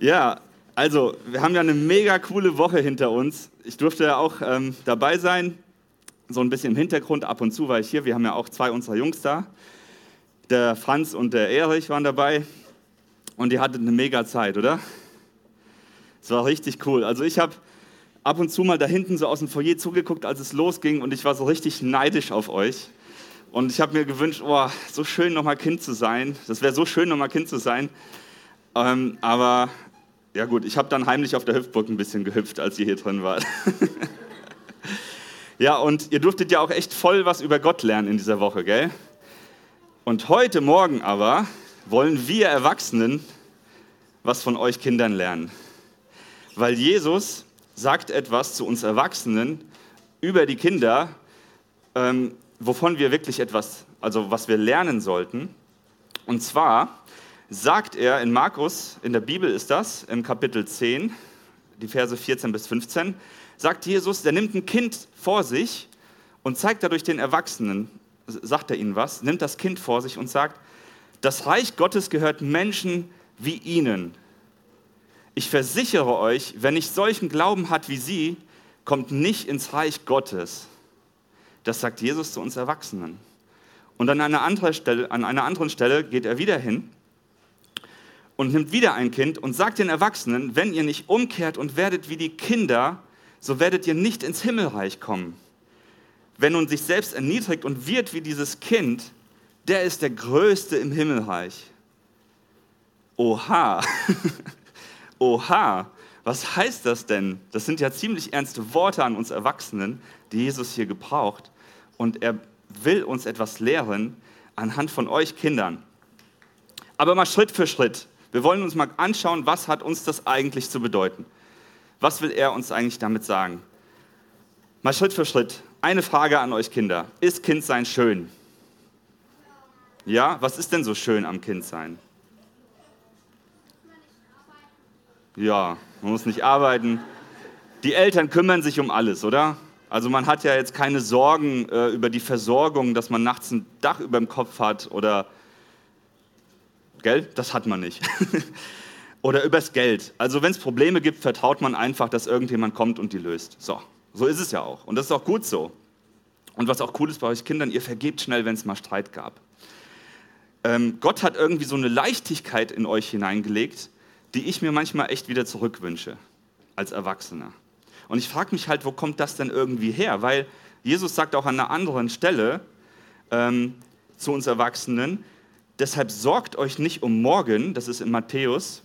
Ja, also wir haben ja eine mega coole Woche hinter uns. Ich durfte ja auch ähm, dabei sein, so ein bisschen im Hintergrund. Ab und zu war ich hier. Wir haben ja auch zwei unserer Jungs da. Der Franz und der Erich waren dabei und die hatten eine mega Zeit, oder? Es war richtig cool. Also ich habe ab und zu mal da hinten so aus dem Foyer zugeguckt, als es losging und ich war so richtig neidisch auf euch. Und ich habe mir gewünscht, oh, so schön nochmal Kind zu sein. Das wäre so schön nochmal Kind zu sein. Ähm, aber ja gut, ich habe dann heimlich auf der Hüpfburg ein bisschen gehüpft, als ihr hier drin wart. ja, und ihr durftet ja auch echt voll was über Gott lernen in dieser Woche, gell? Und heute Morgen aber wollen wir Erwachsenen was von euch Kindern lernen. Weil Jesus sagt etwas zu uns Erwachsenen über die Kinder, ähm, wovon wir wirklich etwas, also was wir lernen sollten. Und zwar sagt er in Markus, in der Bibel ist das, im Kapitel 10, die Verse 14 bis 15, sagt Jesus, der nimmt ein Kind vor sich und zeigt dadurch den Erwachsenen, sagt er ihnen was, nimmt das Kind vor sich und sagt, das Reich Gottes gehört Menschen wie ihnen. Ich versichere euch, wer nicht solchen Glauben hat wie sie, kommt nicht ins Reich Gottes. Das sagt Jesus zu uns Erwachsenen. Und an einer, Stelle, an einer anderen Stelle geht er wieder hin und nimmt wieder ein Kind und sagt den Erwachsenen, wenn ihr nicht umkehrt und werdet wie die Kinder, so werdet ihr nicht ins Himmelreich kommen. Wer nun sich selbst erniedrigt und wird wie dieses Kind, der ist der Größte im Himmelreich. Oha, oha, was heißt das denn? Das sind ja ziemlich ernste Worte an uns Erwachsenen, die Jesus hier gebraucht. Und er will uns etwas lehren anhand von euch Kindern. Aber mal Schritt für Schritt. Wir wollen uns mal anschauen, was hat uns das eigentlich zu bedeuten? Was will er uns eigentlich damit sagen? Mal Schritt für Schritt. Eine Frage an euch Kinder. Ist Kindsein schön? Ja, was ist denn so schön am Kindsein? Ja, man muss nicht arbeiten. Die Eltern kümmern sich um alles, oder? Also man hat ja jetzt keine Sorgen äh, über die Versorgung, dass man nachts ein Dach über dem Kopf hat oder Gell? Das hat man nicht. Oder übers Geld. Also wenn es Probleme gibt, vertraut man einfach, dass irgendjemand kommt und die löst. So, so ist es ja auch. Und das ist auch gut so. Und was auch cool ist bei euch Kindern, ihr vergebt schnell, wenn es mal Streit gab. Ähm, Gott hat irgendwie so eine Leichtigkeit in euch hineingelegt, die ich mir manchmal echt wieder zurückwünsche als Erwachsener. Und ich frage mich halt, wo kommt das denn irgendwie her? Weil Jesus sagt auch an einer anderen Stelle ähm, zu uns Erwachsenen, Deshalb sorgt euch nicht um morgen, das ist in Matthäus,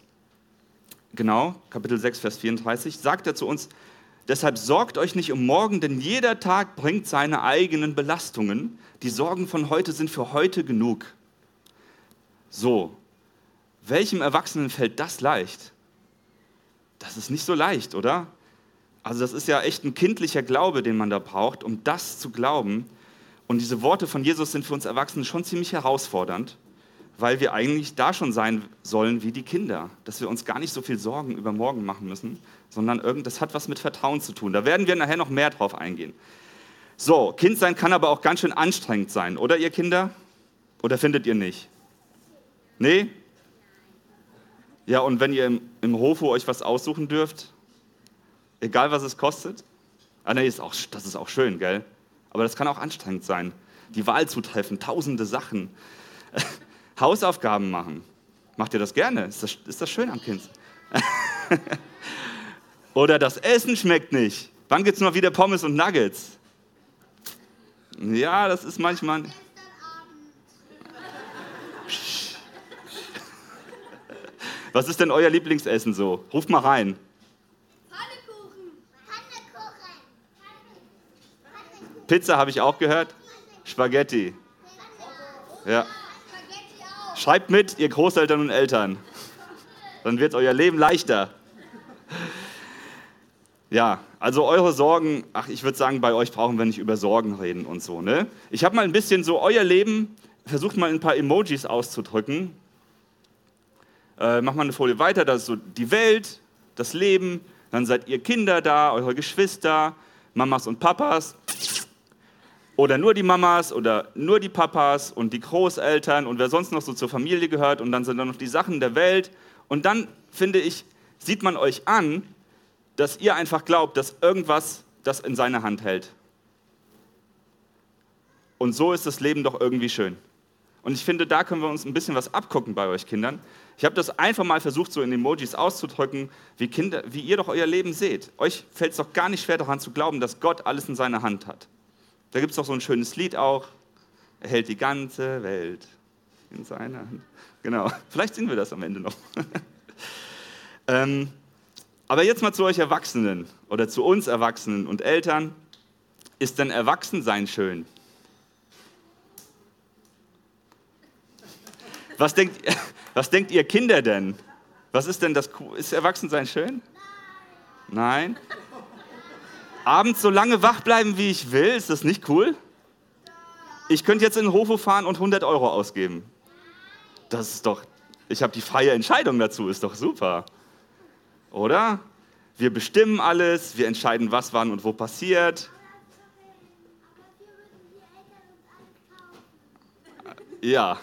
genau, Kapitel 6, Vers 34, sagt er zu uns, deshalb sorgt euch nicht um morgen, denn jeder Tag bringt seine eigenen Belastungen. Die Sorgen von heute sind für heute genug. So, welchem Erwachsenen fällt das leicht? Das ist nicht so leicht, oder? Also das ist ja echt ein kindlicher Glaube, den man da braucht, um das zu glauben. Und diese Worte von Jesus sind für uns Erwachsene schon ziemlich herausfordernd weil wir eigentlich da schon sein sollen wie die Kinder, dass wir uns gar nicht so viel Sorgen über morgen machen müssen, sondern irgend, das hat was mit Vertrauen zu tun. Da werden wir nachher noch mehr drauf eingehen. So, Kind sein kann aber auch ganz schön anstrengend sein, oder ihr Kinder? Oder findet ihr nicht? Nee? Ja, und wenn ihr im, im Hofo euch was aussuchen dürft, egal was es kostet? Ah, nee, ist auch, das ist auch schön, gell? Aber das kann auch anstrengend sein. Die Wahl zu treffen, tausende Sachen. Hausaufgaben machen. Macht ihr das gerne? Ist das, ist das schön am Kind? Oder das Essen schmeckt nicht. Wann gibt es mal wieder Pommes und Nuggets? Ja, das ist manchmal. Was ist denn euer Lieblingsessen so? Ruft mal rein. Pfannekuchen. Pizza habe ich auch gehört. Spaghetti. Ja. Schreibt mit, ihr Großeltern und Eltern. Dann wird euer Leben leichter. Ja, also eure Sorgen, ach, ich würde sagen, bei euch brauchen wir nicht über Sorgen reden und so. Ne? Ich habe mal ein bisschen so euer Leben, versucht mal ein paar Emojis auszudrücken. Äh, mach mal eine Folie weiter, das ist so die Welt, das Leben, dann seid ihr Kinder da, eure Geschwister, Mamas und Papas. Oder nur die Mamas oder nur die Papas und die Großeltern und wer sonst noch so zur Familie gehört und dann sind da noch die Sachen der Welt. Und dann finde ich, sieht man euch an, dass ihr einfach glaubt, dass irgendwas das in seiner Hand hält. Und so ist das Leben doch irgendwie schön. Und ich finde, da können wir uns ein bisschen was abgucken bei euch Kindern. Ich habe das einfach mal versucht, so in Emojis auszudrücken, wie, Kinder, wie ihr doch euer Leben seht. Euch fällt es doch gar nicht schwer daran zu glauben, dass Gott alles in seiner Hand hat. Da gibt es doch so ein schönes Lied auch. Er hält die ganze Welt in seiner Hand. Genau, vielleicht sehen wir das am Ende noch. ähm, aber jetzt mal zu euch Erwachsenen oder zu uns Erwachsenen und Eltern. Ist denn Erwachsensein schön? Was denkt, was denkt ihr Kinder denn? Was ist denn das? Ist Erwachsensein schön? Nein. Abends so lange wach bleiben, wie ich will, ist das nicht cool? Ich könnte jetzt in den Hof fahren und 100 Euro ausgeben. Das ist doch, ich habe die freie Entscheidung dazu, ist doch super. Oder? Wir bestimmen alles, wir entscheiden, was wann und wo passiert. Ja,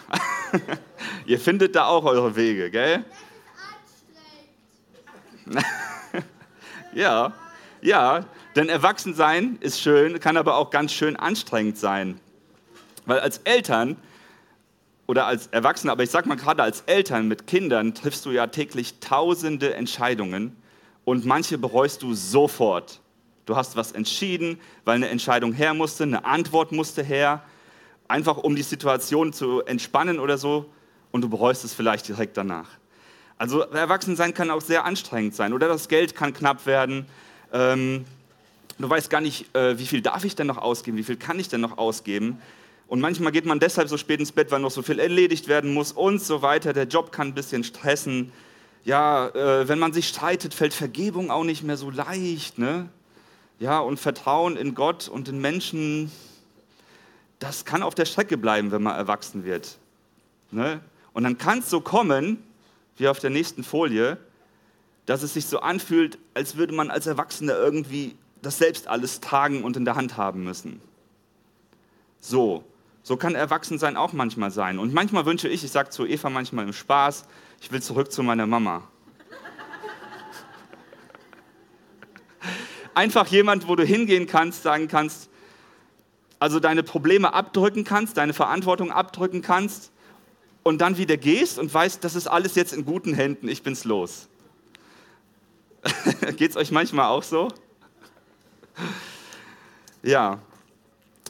ihr findet da auch eure Wege, gell? ja, ja, denn Erwachsensein ist schön, kann aber auch ganz schön anstrengend sein. Weil als Eltern oder als Erwachsene, aber ich sag mal gerade als Eltern mit Kindern triffst du ja täglich tausende Entscheidungen und manche bereust du sofort. Du hast was entschieden, weil eine Entscheidung her musste, eine Antwort musste her einfach um die Situation zu entspannen oder so und du bereust es vielleicht direkt danach. Also Erwachsensein kann auch sehr anstrengend sein oder das Geld kann knapp werden. Ähm, du weißt gar nicht, äh, wie viel darf ich denn noch ausgeben, wie viel kann ich denn noch ausgeben. Und manchmal geht man deshalb so spät ins Bett, weil noch so viel erledigt werden muss und so weiter. Der Job kann ein bisschen stressen. Ja, äh, wenn man sich streitet, fällt Vergebung auch nicht mehr so leicht. Ne? Ja, und Vertrauen in Gott und in Menschen das kann auf der Strecke bleiben, wenn man erwachsen wird. Ne? Und dann kann es so kommen, wie auf der nächsten Folie, dass es sich so anfühlt, als würde man als Erwachsener irgendwie das selbst alles tragen und in der Hand haben müssen. So, so kann Erwachsensein auch manchmal sein. Und manchmal wünsche ich, ich sage zu Eva manchmal im Spaß, ich will zurück zu meiner Mama. Einfach jemand, wo du hingehen kannst, sagen kannst, also deine Probleme abdrücken kannst, deine Verantwortung abdrücken kannst und dann wieder gehst und weißt, das ist alles jetzt in guten Händen, ich bin's los. Geht es euch manchmal auch so? Ja.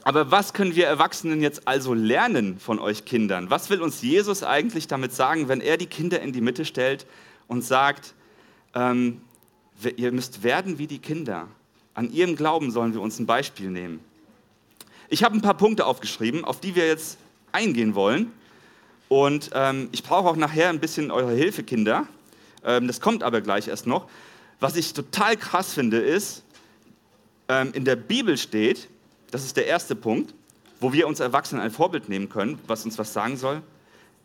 Aber was können wir Erwachsenen jetzt also lernen von euch Kindern? Was will uns Jesus eigentlich damit sagen, wenn er die Kinder in die Mitte stellt und sagt, ähm, ihr müsst werden wie die Kinder? An ihrem Glauben sollen wir uns ein Beispiel nehmen. Ich habe ein paar Punkte aufgeschrieben, auf die wir jetzt eingehen wollen. Und ähm, ich brauche auch nachher ein bisschen eure Hilfe, Kinder. Ähm, das kommt aber gleich erst noch. Was ich total krass finde, ist, in der Bibel steht, das ist der erste Punkt, wo wir uns Erwachsenen ein Vorbild nehmen können, was uns was sagen soll.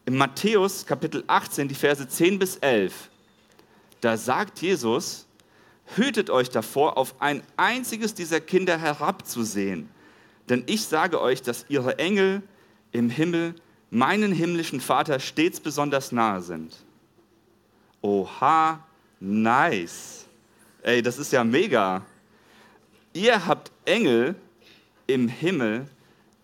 In Matthäus Kapitel 18, die Verse 10 bis 11, da sagt Jesus, hütet euch davor, auf ein einziges dieser Kinder herabzusehen. Denn ich sage euch, dass ihre Engel im Himmel meinen himmlischen Vater stets besonders nahe sind. Oha, nice. Ey, das ist ja mega. Ihr habt Engel im Himmel,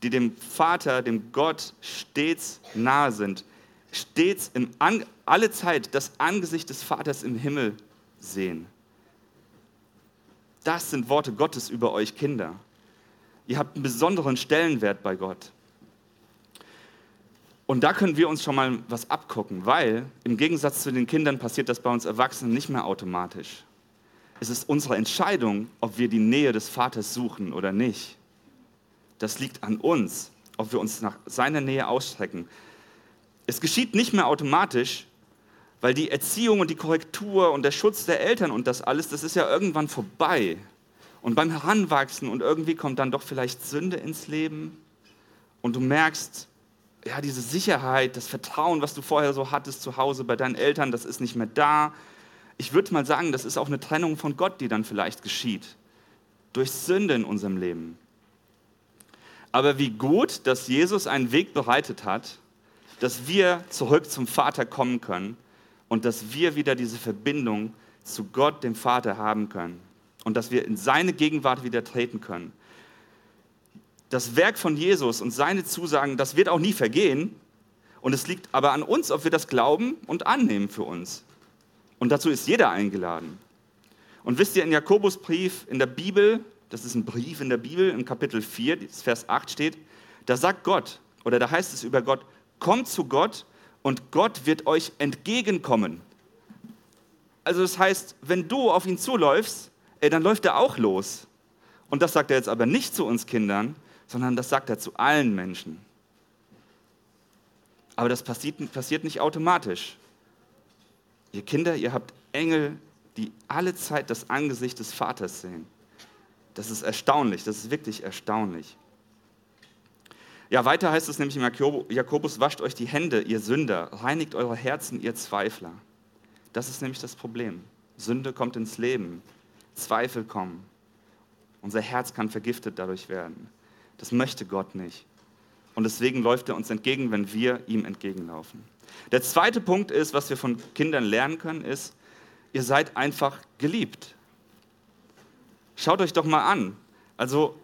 die dem Vater, dem Gott stets nahe sind. Stets im An alle Zeit das Angesicht des Vaters im Himmel sehen. Das sind Worte Gottes über euch Kinder. Ihr habt einen besonderen Stellenwert bei Gott. Und da können wir uns schon mal was abgucken, weil im Gegensatz zu den Kindern passiert das bei uns Erwachsenen nicht mehr automatisch. Es ist unsere Entscheidung, ob wir die Nähe des Vaters suchen oder nicht. Das liegt an uns, ob wir uns nach seiner Nähe ausstrecken. Es geschieht nicht mehr automatisch, weil die Erziehung und die Korrektur und der Schutz der Eltern und das alles, das ist ja irgendwann vorbei. Und beim Heranwachsen und irgendwie kommt dann doch vielleicht Sünde ins Leben und du merkst, ja, diese Sicherheit, das Vertrauen, was du vorher so hattest zu Hause bei deinen Eltern, das ist nicht mehr da. Ich würde mal sagen, das ist auch eine Trennung von Gott, die dann vielleicht geschieht. Durch Sünde in unserem Leben. Aber wie gut, dass Jesus einen Weg bereitet hat, dass wir zurück zum Vater kommen können und dass wir wieder diese Verbindung zu Gott, dem Vater, haben können und dass wir in seine Gegenwart wieder treten können. Das Werk von Jesus und seine Zusagen, das wird auch nie vergehen. Und es liegt aber an uns, ob wir das glauben und annehmen für uns. Und dazu ist jeder eingeladen. Und wisst ihr, in Jakobusbrief in der Bibel, das ist ein Brief in der Bibel, in Kapitel 4, Vers 8 steht, da sagt Gott, oder da heißt es über Gott, kommt zu Gott und Gott wird euch entgegenkommen. Also das heißt, wenn du auf ihn zuläufst, ey, dann läuft er auch los. Und das sagt er jetzt aber nicht zu uns Kindern, sondern das sagt er zu allen Menschen. Aber das passiert, passiert nicht automatisch. Ihr Kinder, ihr habt Engel, die alle Zeit das Angesicht des Vaters sehen. Das ist erstaunlich, das ist wirklich erstaunlich. Ja, weiter heißt es nämlich im Jakobus, wascht euch die Hände, ihr Sünder, reinigt eure Herzen, ihr Zweifler. Das ist nämlich das Problem. Sünde kommt ins Leben, Zweifel kommen. Unser Herz kann vergiftet dadurch werden. Das möchte Gott nicht. Und deswegen läuft er uns entgegen, wenn wir ihm entgegenlaufen. Der zweite Punkt ist, was wir von Kindern lernen können, ist, ihr seid einfach geliebt. Schaut euch doch mal an. Also,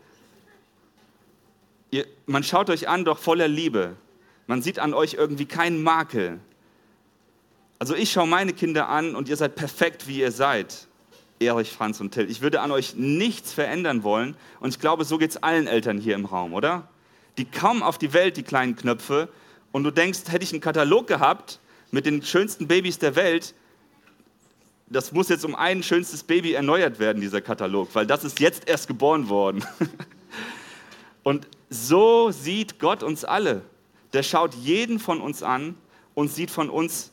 ihr, man schaut euch an, doch voller Liebe. Man sieht an euch irgendwie keinen Makel. Also ich schaue meine Kinder an und ihr seid perfekt, wie ihr seid. Erich, Franz und Till. Ich würde an euch nichts verändern wollen. Und ich glaube, so geht es allen Eltern hier im Raum, oder? Die kommen auf die Welt, die kleinen Knöpfe. Und du denkst, hätte ich einen Katalog gehabt mit den schönsten Babys der Welt, das muss jetzt um ein schönstes Baby erneuert werden, dieser Katalog, weil das ist jetzt erst geboren worden. Und so sieht Gott uns alle. Der schaut jeden von uns an und sieht von uns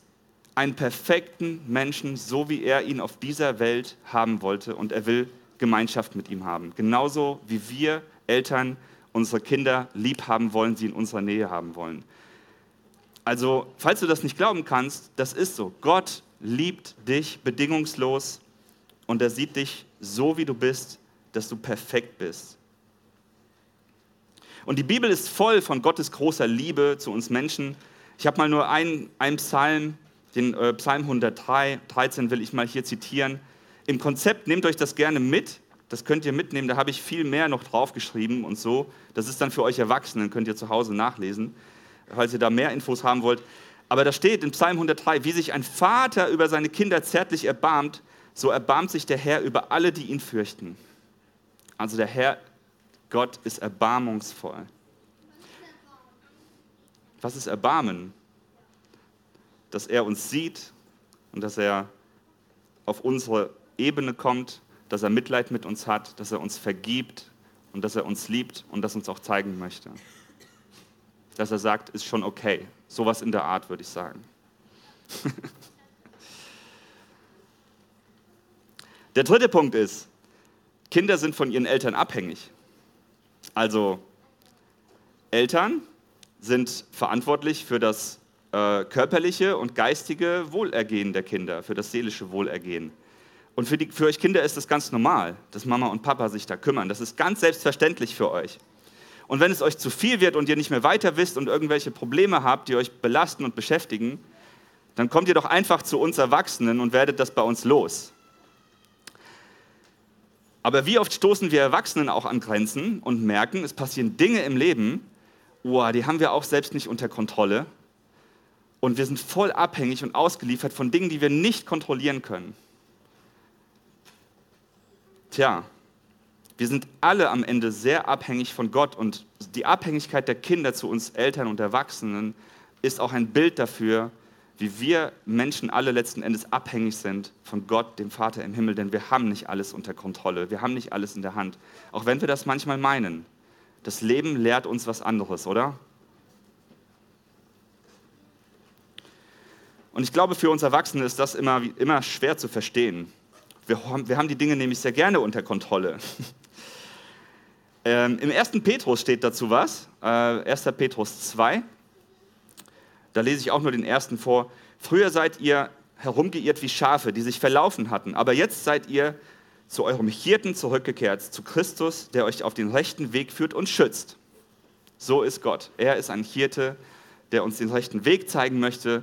einen perfekten Menschen, so wie er ihn auf dieser Welt haben wollte. Und er will Gemeinschaft mit ihm haben. Genauso wie wir Eltern unsere Kinder lieb haben wollen, sie in unserer Nähe haben wollen. Also, falls du das nicht glauben kannst, das ist so. Gott liebt dich bedingungslos und er sieht dich so, wie du bist, dass du perfekt bist. Und die Bibel ist voll von Gottes großer Liebe zu uns Menschen. Ich habe mal nur einen, einen Psalm den äh, Psalm 103, 13 will ich mal hier zitieren. Im Konzept nehmt euch das gerne mit. Das könnt ihr mitnehmen. Da habe ich viel mehr noch draufgeschrieben und so. Das ist dann für euch Erwachsenen, könnt ihr zu Hause nachlesen, falls ihr da mehr Infos haben wollt. Aber da steht in Psalm 103, wie sich ein Vater über seine Kinder zärtlich erbarmt, so erbarmt sich der Herr über alle, die ihn fürchten. Also der Herr, Gott ist erbarmungsvoll. Was ist Erbarmen? dass er uns sieht und dass er auf unsere Ebene kommt, dass er Mitleid mit uns hat, dass er uns vergibt und dass er uns liebt und das uns auch zeigen möchte. Dass er sagt, ist schon okay. Sowas in der Art würde ich sagen. der dritte Punkt ist, Kinder sind von ihren Eltern abhängig. Also Eltern sind verantwortlich für das äh, körperliche und geistige Wohlergehen der Kinder, für das seelische Wohlergehen. Und für, die, für euch Kinder ist das ganz normal, dass Mama und Papa sich da kümmern. Das ist ganz selbstverständlich für euch. Und wenn es euch zu viel wird und ihr nicht mehr weiter wisst und irgendwelche Probleme habt, die euch belasten und beschäftigen, dann kommt ihr doch einfach zu uns Erwachsenen und werdet das bei uns los. Aber wie oft stoßen wir Erwachsenen auch an Grenzen und merken, es passieren Dinge im Leben, oh, die haben wir auch selbst nicht unter Kontrolle und wir sind voll abhängig und ausgeliefert von Dingen, die wir nicht kontrollieren können. Tja, wir sind alle am Ende sehr abhängig von Gott und die Abhängigkeit der Kinder zu uns Eltern und Erwachsenen ist auch ein Bild dafür, wie wir Menschen alle letzten Endes abhängig sind von Gott, dem Vater im Himmel, denn wir haben nicht alles unter Kontrolle, wir haben nicht alles in der Hand, auch wenn wir das manchmal meinen. Das Leben lehrt uns was anderes, oder? Und ich glaube, für uns Erwachsene ist das immer, immer schwer zu verstehen. Wir haben, wir haben die Dinge nämlich sehr gerne unter Kontrolle. ähm, Im 1. Petrus steht dazu was, äh, 1. Petrus 2. Da lese ich auch nur den ersten vor. Früher seid ihr herumgeirrt wie Schafe, die sich verlaufen hatten, aber jetzt seid ihr zu eurem Hirten zurückgekehrt, zu Christus, der euch auf den rechten Weg führt und schützt. So ist Gott. Er ist ein Hirte, der uns den rechten Weg zeigen möchte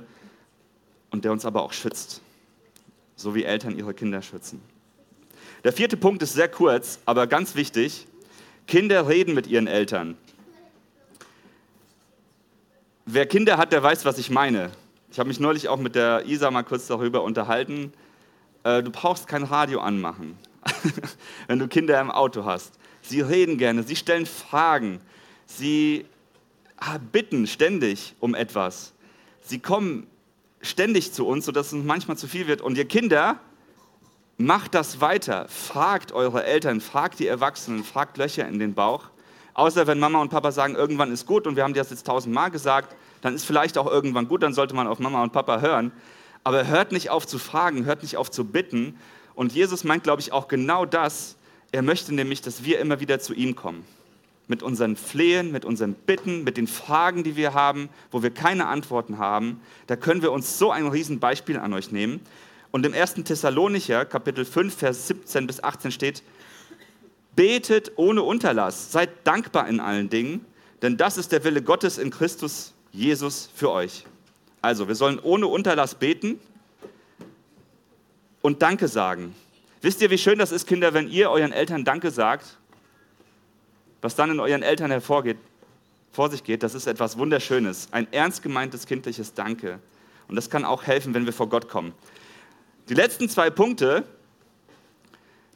und der uns aber auch schützt. So wie Eltern ihre Kinder schützen. Der vierte Punkt ist sehr kurz, aber ganz wichtig. Kinder reden mit ihren Eltern. Wer Kinder hat, der weiß, was ich meine. Ich habe mich neulich auch mit der Isa mal kurz darüber unterhalten. Äh, du brauchst kein Radio anmachen, wenn du Kinder im Auto hast. Sie reden gerne, sie stellen Fragen, sie ah, bitten ständig um etwas. Sie kommen ständig zu uns, sodass es manchmal zu viel wird. Und ihr Kinder, macht das weiter. Fragt eure Eltern, fragt die Erwachsenen, fragt Löcher in den Bauch. Außer wenn Mama und Papa sagen, irgendwann ist gut und wir haben das jetzt tausendmal gesagt, dann ist vielleicht auch irgendwann gut, dann sollte man auf Mama und Papa hören. Aber hört nicht auf zu fragen, hört nicht auf zu bitten. Und Jesus meint, glaube ich, auch genau das. Er möchte nämlich, dass wir immer wieder zu ihm kommen. Mit unseren Flehen, mit unseren Bitten, mit den Fragen, die wir haben, wo wir keine Antworten haben. Da können wir uns so ein Riesenbeispiel an euch nehmen. Und im 1. Thessalonicher, Kapitel 5, Vers 17 bis 18 steht, Betet ohne Unterlass, seid dankbar in allen Dingen, denn das ist der Wille Gottes in Christus Jesus für euch. Also, wir sollen ohne Unterlass beten und Danke sagen. Wisst ihr, wie schön das ist, Kinder, wenn ihr euren Eltern Danke sagt? Was dann in euren Eltern hervorgeht, vor sich geht, das ist etwas Wunderschönes. Ein ernst gemeintes kindliches Danke. Und das kann auch helfen, wenn wir vor Gott kommen. Die letzten zwei Punkte.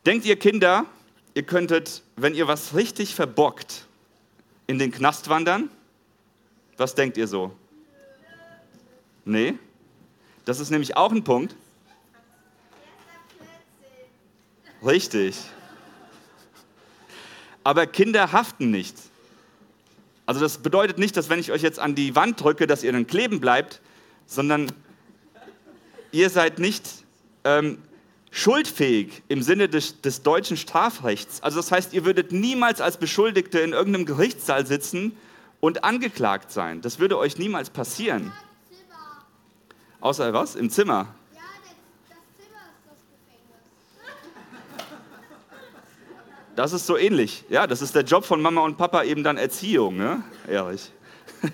Denkt ihr Kinder, ihr könntet, wenn ihr was richtig verbockt, in den Knast wandern? Was denkt ihr so? Nee? Das ist nämlich auch ein Punkt. Richtig. Aber Kinder haften nicht. Also das bedeutet nicht, dass wenn ich euch jetzt an die Wand drücke, dass ihr dann kleben bleibt, sondern ihr seid nicht ähm, schuldfähig im Sinne des, des deutschen Strafrechts. Also das heißt, ihr würdet niemals als Beschuldigte in irgendeinem Gerichtssaal sitzen und angeklagt sein. Das würde euch niemals passieren. Außer was? Im Zimmer. Ja, das Zimmer ist das Gefängnis. Das ist so ähnlich. Ja, das ist der Job von Mama und Papa, eben dann Erziehung, ne? Ehrlich.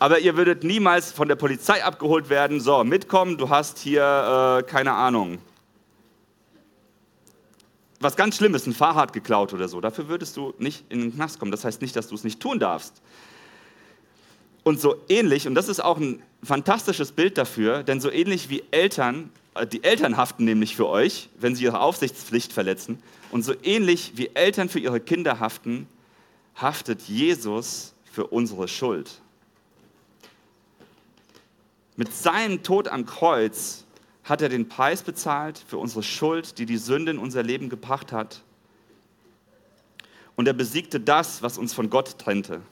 Aber ihr würdet niemals von der Polizei abgeholt werden. So, mitkommen, du hast hier, äh, keine Ahnung, was ganz Schlimmes, ein Fahrrad geklaut oder so. Dafür würdest du nicht in den Knast kommen. Das heißt nicht, dass du es nicht tun darfst. Und so ähnlich, und das ist auch ein fantastisches Bild dafür, denn so ähnlich wie Eltern, die Eltern haften nämlich für euch, wenn sie ihre Aufsichtspflicht verletzen, und so ähnlich wie Eltern für ihre Kinder haften, haftet Jesus für unsere Schuld. Mit seinem Tod am Kreuz hat er den Preis bezahlt für unsere Schuld, die die Sünde in unser Leben gebracht hat. Und er besiegte das, was uns von Gott trennte,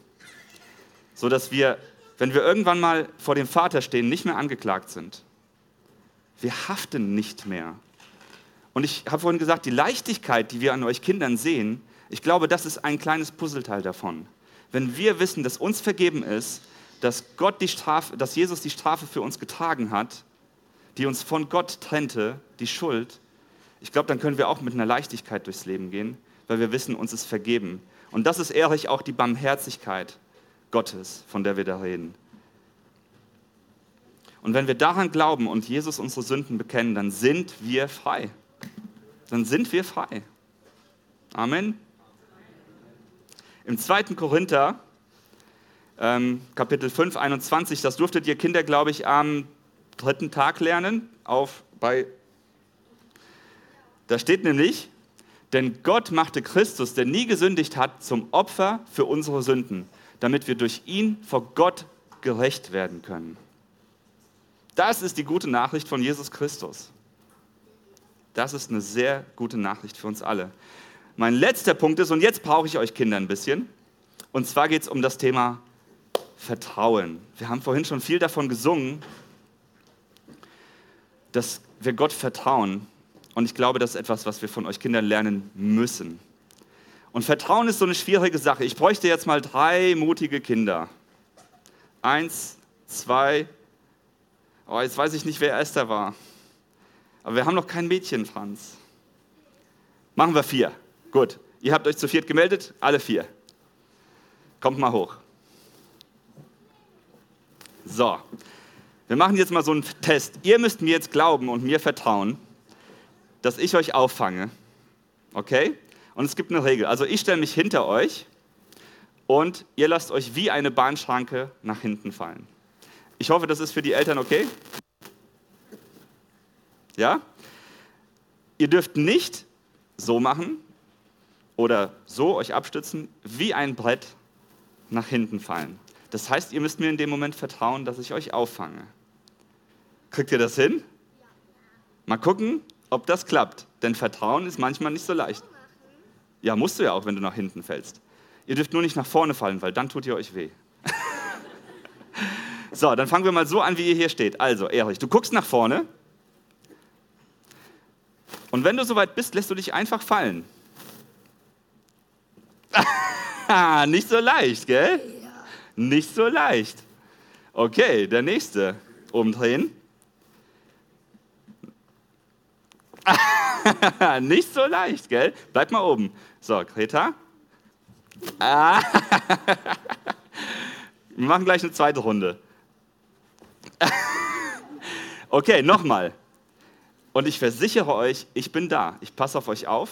sodass wir, wenn wir irgendwann mal vor dem Vater stehen, nicht mehr angeklagt sind. Wir haften nicht mehr. Und ich habe vorhin gesagt, die Leichtigkeit, die wir an euch Kindern sehen, ich glaube, das ist ein kleines Puzzleteil davon. Wenn wir wissen, dass uns vergeben ist, dass, Gott die Strafe, dass Jesus die Strafe für uns getragen hat, die uns von Gott trennte, die Schuld, ich glaube, dann können wir auch mit einer Leichtigkeit durchs Leben gehen, weil wir wissen, uns ist vergeben. Und das ist ehrlich auch die Barmherzigkeit Gottes, von der wir da reden. Und wenn wir daran glauben und Jesus unsere Sünden bekennen, dann sind wir frei. Dann sind wir frei. Amen. Im 2. Korinther ähm, Kapitel 5, 21. Das durftet ihr Kinder, glaube ich, am dritten Tag lernen. Auf bei da steht nämlich, denn Gott machte Christus, der nie gesündigt hat, zum Opfer für unsere Sünden, damit wir durch ihn vor Gott gerecht werden können. Das ist die gute Nachricht von Jesus Christus. Das ist eine sehr gute Nachricht für uns alle. Mein letzter Punkt ist, und jetzt brauche ich euch Kinder ein bisschen, und zwar geht es um das Thema Vertrauen. Wir haben vorhin schon viel davon gesungen, dass wir Gott vertrauen. Und ich glaube, das ist etwas, was wir von euch Kindern lernen müssen. Und Vertrauen ist so eine schwierige Sache. Ich bräuchte jetzt mal drei mutige Kinder. Eins, zwei, oh, jetzt weiß ich nicht, wer erster war. Aber wir haben noch kein Mädchen, Franz. Machen wir vier. Gut. Ihr habt euch zu viert gemeldet, alle vier. Kommt mal hoch. So, Wir machen jetzt mal so einen Test. Ihr müsst mir jetzt glauben und mir vertrauen, dass ich euch auffange. Okay? Und es gibt eine Regel. Also ich stelle mich hinter euch und ihr lasst euch wie eine Bahnschranke nach hinten fallen. Ich hoffe, das ist für die Eltern okay. Ja? Ihr dürft nicht so machen oder so euch abstützen, wie ein Brett nach hinten fallen. Das heißt, ihr müsst mir in dem Moment vertrauen, dass ich euch auffange. Kriegt ihr das hin? Mal gucken, ob das klappt. Denn Vertrauen ist manchmal nicht so leicht. Ja, musst du ja auch, wenn du nach hinten fällst. Ihr dürft nur nicht nach vorne fallen, weil dann tut ihr euch weh. So, dann fangen wir mal so an, wie ihr hier steht. Also, Erich, du guckst nach vorne. Und wenn du soweit bist, lässt du dich einfach fallen. nicht so leicht, gell? Nicht so leicht. Okay, der nächste. Umdrehen. nicht so leicht, gell? Bleib mal oben. So, Greta. Wir machen gleich eine zweite Runde. okay, nochmal. Und ich versichere euch, ich bin da. Ich passe auf euch auf.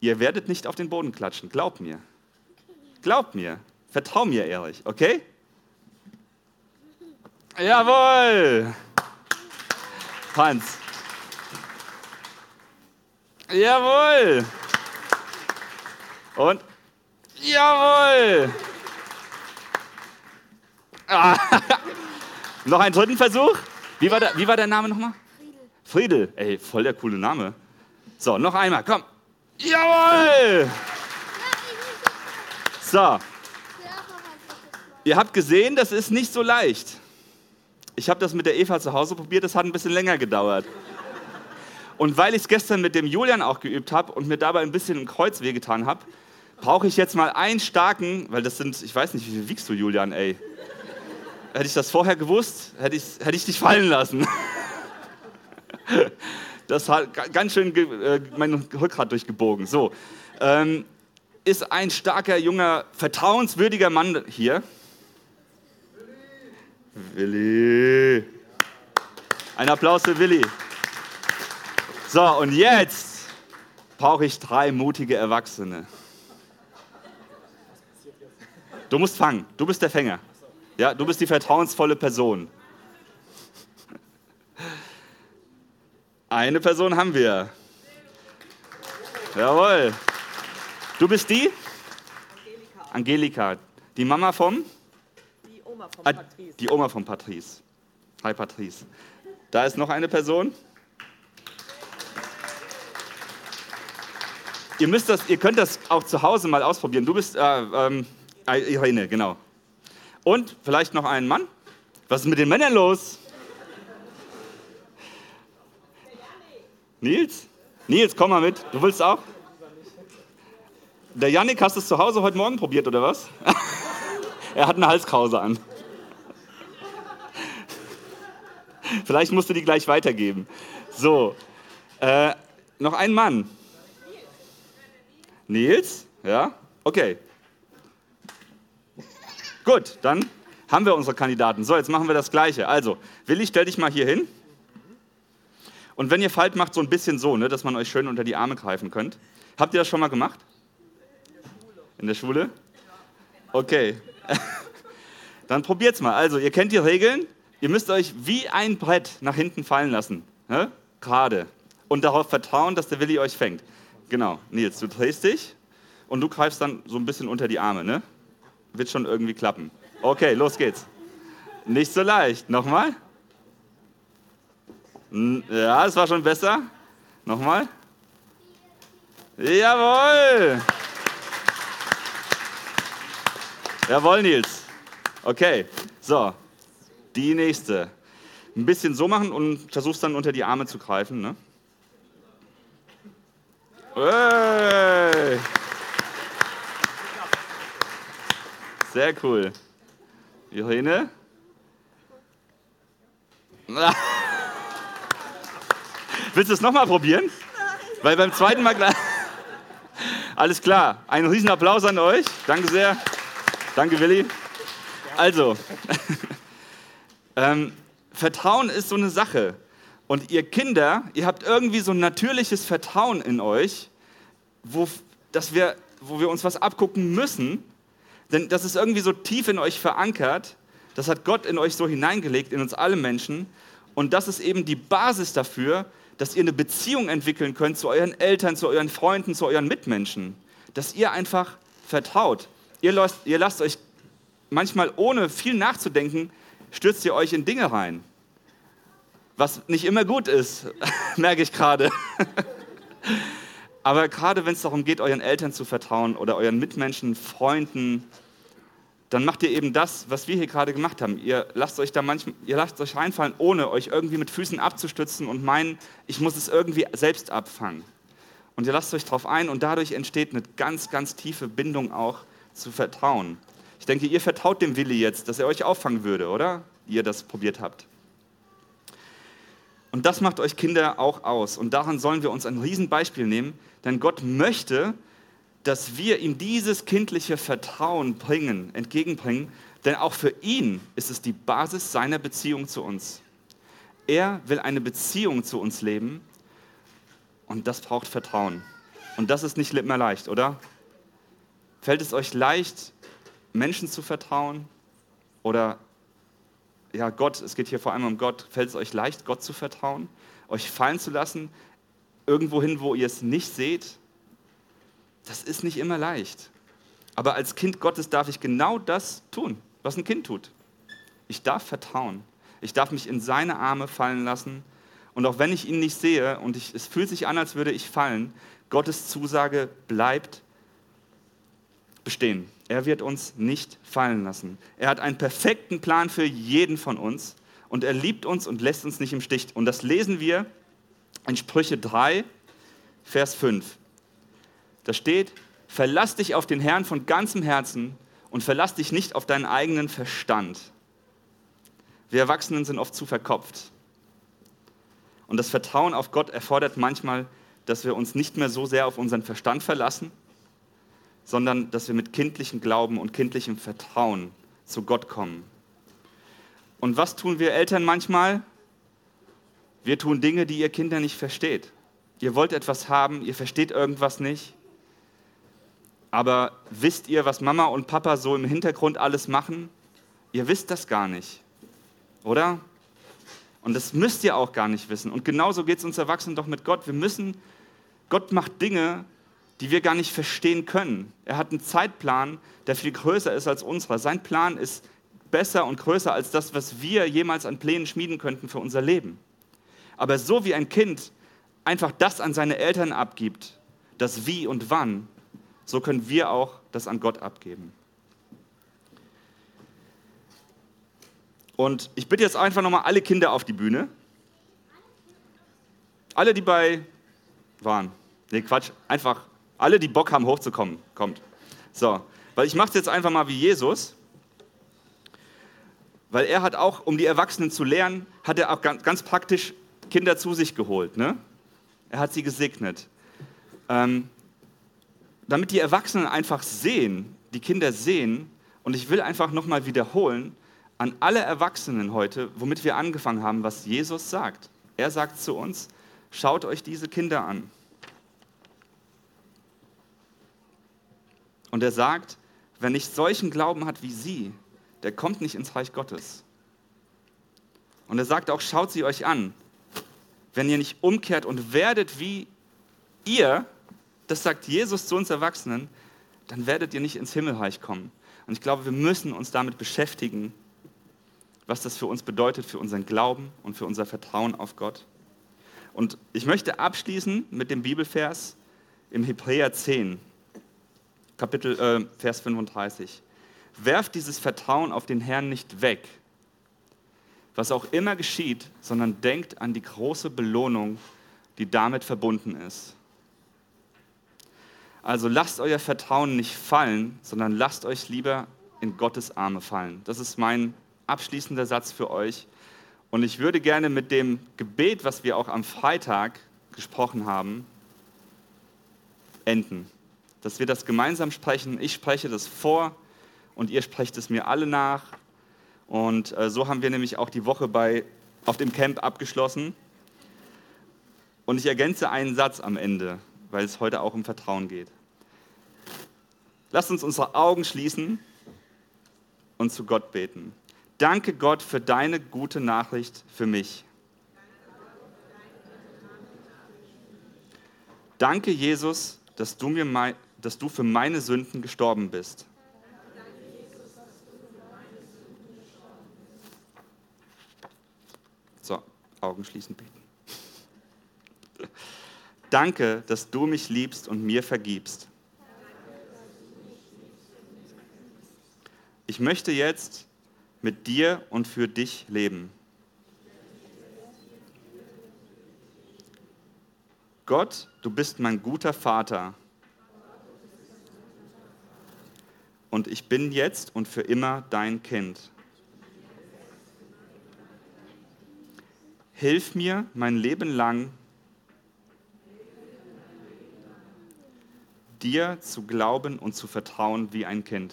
Ihr werdet nicht auf den Boden klatschen. Glaubt mir. Glaubt mir. Vertrau mir, Erich. Okay? Jawohl. Hans. Jawohl. Und jawohl. Ah. Noch einen dritten Versuch. Wie war der, wie war der Name nochmal? Friedel. Friedel. Ey, voll der coole Name. So, noch einmal. Komm. Jawohl. So. Ihr habt gesehen, das ist nicht so leicht. Ich habe das mit der Eva zu Hause probiert, das hat ein bisschen länger gedauert. Und weil ich es gestern mit dem Julian auch geübt habe und mir dabei ein bisschen ein Kreuz wehgetan habe, brauche ich jetzt mal einen starken, weil das sind, ich weiß nicht, wie viel wiegst du, Julian, ey? Hätte ich das vorher gewusst, hätte ich, hätte ich dich fallen lassen. Das hat ganz schön äh, mein Rückgrat durchgebogen. So, ähm, ist ein starker, junger, vertrauenswürdiger Mann hier. Willi. Ein Applaus für Willi. So, und jetzt brauche ich drei mutige Erwachsene. Du musst fangen. Du bist der Fänger. Ja, du bist die vertrauensvolle Person. Eine Person haben wir. Jawohl. Du bist die? Angelika. Angelika. Die Mama vom? Die Oma von Patrice. Die Oma von Patrice. Hi Patrice. Da ist noch eine Person. Ihr, müsst das, ihr könnt das auch zu Hause mal ausprobieren. Du bist äh, ähm, Irene, genau. Und vielleicht noch einen Mann. Was ist mit den Männern los? Nils? Nils, komm mal mit. Du willst auch? Der Yannick, hast du es zu Hause heute Morgen probiert, oder was? er hat eine Halskrause an. Vielleicht musst du die gleich weitergeben. So, äh, noch ein Mann. Nils? Ja? Okay. Gut, dann haben wir unsere Kandidaten. So, jetzt machen wir das Gleiche. Also, Willi, stell dich mal hier hin. Und wenn ihr fallt, macht so ein bisschen so, ne, dass man euch schön unter die Arme greifen könnt. Habt ihr das schon mal gemacht? In der Schule? Okay. Dann probiert's mal. Also, ihr kennt die Regeln. Ihr müsst euch wie ein Brett nach hinten fallen lassen. Ne? Gerade. Und darauf vertrauen, dass der Willi euch fängt. Genau, Nils, du drehst dich und du greifst dann so ein bisschen unter die Arme, ne? Wird schon irgendwie klappen. Okay, los geht's. Nicht so leicht. Nochmal. Ja, es war schon besser. Nochmal. Jawohl. Jawohl, Nils. Okay, so. Die nächste. Ein bisschen so machen und versuchst dann unter die Arme zu greifen. Ne? Hey. Sehr cool. Irene? Willst du es nochmal probieren? Weil beim zweiten Mal gleich. Alles klar. Einen riesen Applaus an euch. Danke sehr. Danke, Willi. Also, ähm, Vertrauen ist so eine Sache. Und ihr Kinder, ihr habt irgendwie so ein natürliches Vertrauen in euch, wo, dass wir, wo wir uns was abgucken müssen. Denn das ist irgendwie so tief in euch verankert. Das hat Gott in euch so hineingelegt, in uns alle Menschen. Und das ist eben die Basis dafür, dass ihr eine Beziehung entwickeln könnt zu euren Eltern, zu euren Freunden, zu euren Mitmenschen. Dass ihr einfach vertraut. Ihr lasst, ihr lasst euch manchmal ohne viel nachzudenken, stürzt ihr euch in Dinge rein. Was nicht immer gut ist, merke ich gerade. Aber gerade wenn es darum geht, euren Eltern zu vertrauen oder euren Mitmenschen, Freunden, dann macht ihr eben das, was wir hier gerade gemacht haben. Ihr lasst euch da manchmal, ihr lasst euch reinfallen, ohne euch irgendwie mit Füßen abzustützen und meinen, ich muss es irgendwie selbst abfangen. Und ihr lasst euch darauf ein und dadurch entsteht eine ganz, ganz tiefe Bindung auch zu Vertrauen. Ich denke, ihr vertraut dem Willi jetzt, dass er euch auffangen würde, oder? Ihr das probiert habt. Und das macht euch Kinder auch aus. Und daran sollen wir uns ein Riesenbeispiel nehmen, denn Gott möchte, dass wir ihm dieses kindliche Vertrauen bringen, entgegenbringen, denn auch für ihn ist es die Basis seiner Beziehung zu uns. Er will eine Beziehung zu uns leben und das braucht Vertrauen. Und das ist nicht immer leicht, oder? Fällt es euch leicht, Menschen zu vertrauen? Oder ja, Gott, es geht hier vor allem um Gott, fällt es euch leicht, Gott zu vertrauen? Euch fallen zu lassen, irgendwo hin, wo ihr es nicht seht? Das ist nicht immer leicht. Aber als Kind Gottes darf ich genau das tun, was ein Kind tut. Ich darf vertrauen. Ich darf mich in seine Arme fallen lassen. Und auch wenn ich ihn nicht sehe und ich, es fühlt sich an, als würde ich fallen, Gottes Zusage bleibt bestehen. Er wird uns nicht fallen lassen. Er hat einen perfekten Plan für jeden von uns und er liebt uns und lässt uns nicht im Stich. Und das lesen wir in Sprüche 3, Vers 5. Da steht, verlass dich auf den Herrn von ganzem Herzen und verlass dich nicht auf deinen eigenen Verstand. Wir Erwachsenen sind oft zu verkopft. Und das Vertrauen auf Gott erfordert manchmal, dass wir uns nicht mehr so sehr auf unseren Verstand verlassen, sondern dass wir mit kindlichem Glauben und kindlichem Vertrauen zu Gott kommen. Und was tun wir Eltern manchmal? Wir tun Dinge, die ihr Kinder nicht versteht. Ihr wollt etwas haben, ihr versteht irgendwas nicht aber wisst ihr, was Mama und Papa so im Hintergrund alles machen? Ihr wisst das gar nicht, oder? Und das müsst ihr auch gar nicht wissen. Und genauso geht es uns Erwachsenen doch mit Gott. Wir müssen, Gott macht Dinge, die wir gar nicht verstehen können. Er hat einen Zeitplan, der viel größer ist als unserer. Sein Plan ist besser und größer als das, was wir jemals an Plänen schmieden könnten für unser Leben. Aber so wie ein Kind einfach das an seine Eltern abgibt, das Wie und Wann, so können wir auch das an Gott abgeben. Und ich bitte jetzt einfach nochmal alle Kinder auf die Bühne. Alle, die bei waren. Nee, Quatsch. Einfach alle, die Bock haben, hochzukommen. Kommt. So. Weil ich mache es jetzt einfach mal wie Jesus. Weil er hat auch, um die Erwachsenen zu lernen, hat er auch ganz, ganz praktisch Kinder zu sich geholt. Ne? Er hat sie gesegnet. Ähm, damit die Erwachsenen einfach sehen, die Kinder sehen, und ich will einfach nochmal wiederholen, an alle Erwachsenen heute, womit wir angefangen haben, was Jesus sagt. Er sagt zu uns, schaut euch diese Kinder an. Und er sagt, wer nicht solchen Glauben hat wie sie, der kommt nicht ins Reich Gottes. Und er sagt auch, schaut sie euch an. Wenn ihr nicht umkehrt und werdet wie ihr, das sagt Jesus zu uns Erwachsenen, dann werdet ihr nicht ins Himmelreich kommen. Und ich glaube, wir müssen uns damit beschäftigen, was das für uns bedeutet, für unseren Glauben und für unser Vertrauen auf Gott. Und ich möchte abschließen mit dem Bibelvers im Hebräer 10, Kapitel, äh, Vers 35. Werft dieses Vertrauen auf den Herrn nicht weg, was auch immer geschieht, sondern denkt an die große Belohnung, die damit verbunden ist. Also lasst euer Vertrauen nicht fallen, sondern lasst euch lieber in Gottes Arme fallen. Das ist mein abschließender Satz für euch. Und ich würde gerne mit dem Gebet, was wir auch am Freitag gesprochen haben, enden. Dass wir das gemeinsam sprechen. Ich spreche das vor und ihr sprecht es mir alle nach. Und äh, so haben wir nämlich auch die Woche bei auf dem Camp abgeschlossen. Und ich ergänze einen Satz am Ende, weil es heute auch um Vertrauen geht. Lasst uns unsere Augen schließen und zu Gott beten. Danke Gott für deine gute Nachricht für mich. Danke Jesus, dass du, mir mein, dass du für meine Sünden gestorben bist. So, Augen schließen, beten. Danke, dass du mich liebst und mir vergibst. Ich möchte jetzt mit dir und für dich leben. Gott, du bist mein guter Vater. Und ich bin jetzt und für immer dein Kind. Hilf mir mein Leben lang, dir zu glauben und zu vertrauen wie ein Kind.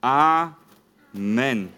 Amen.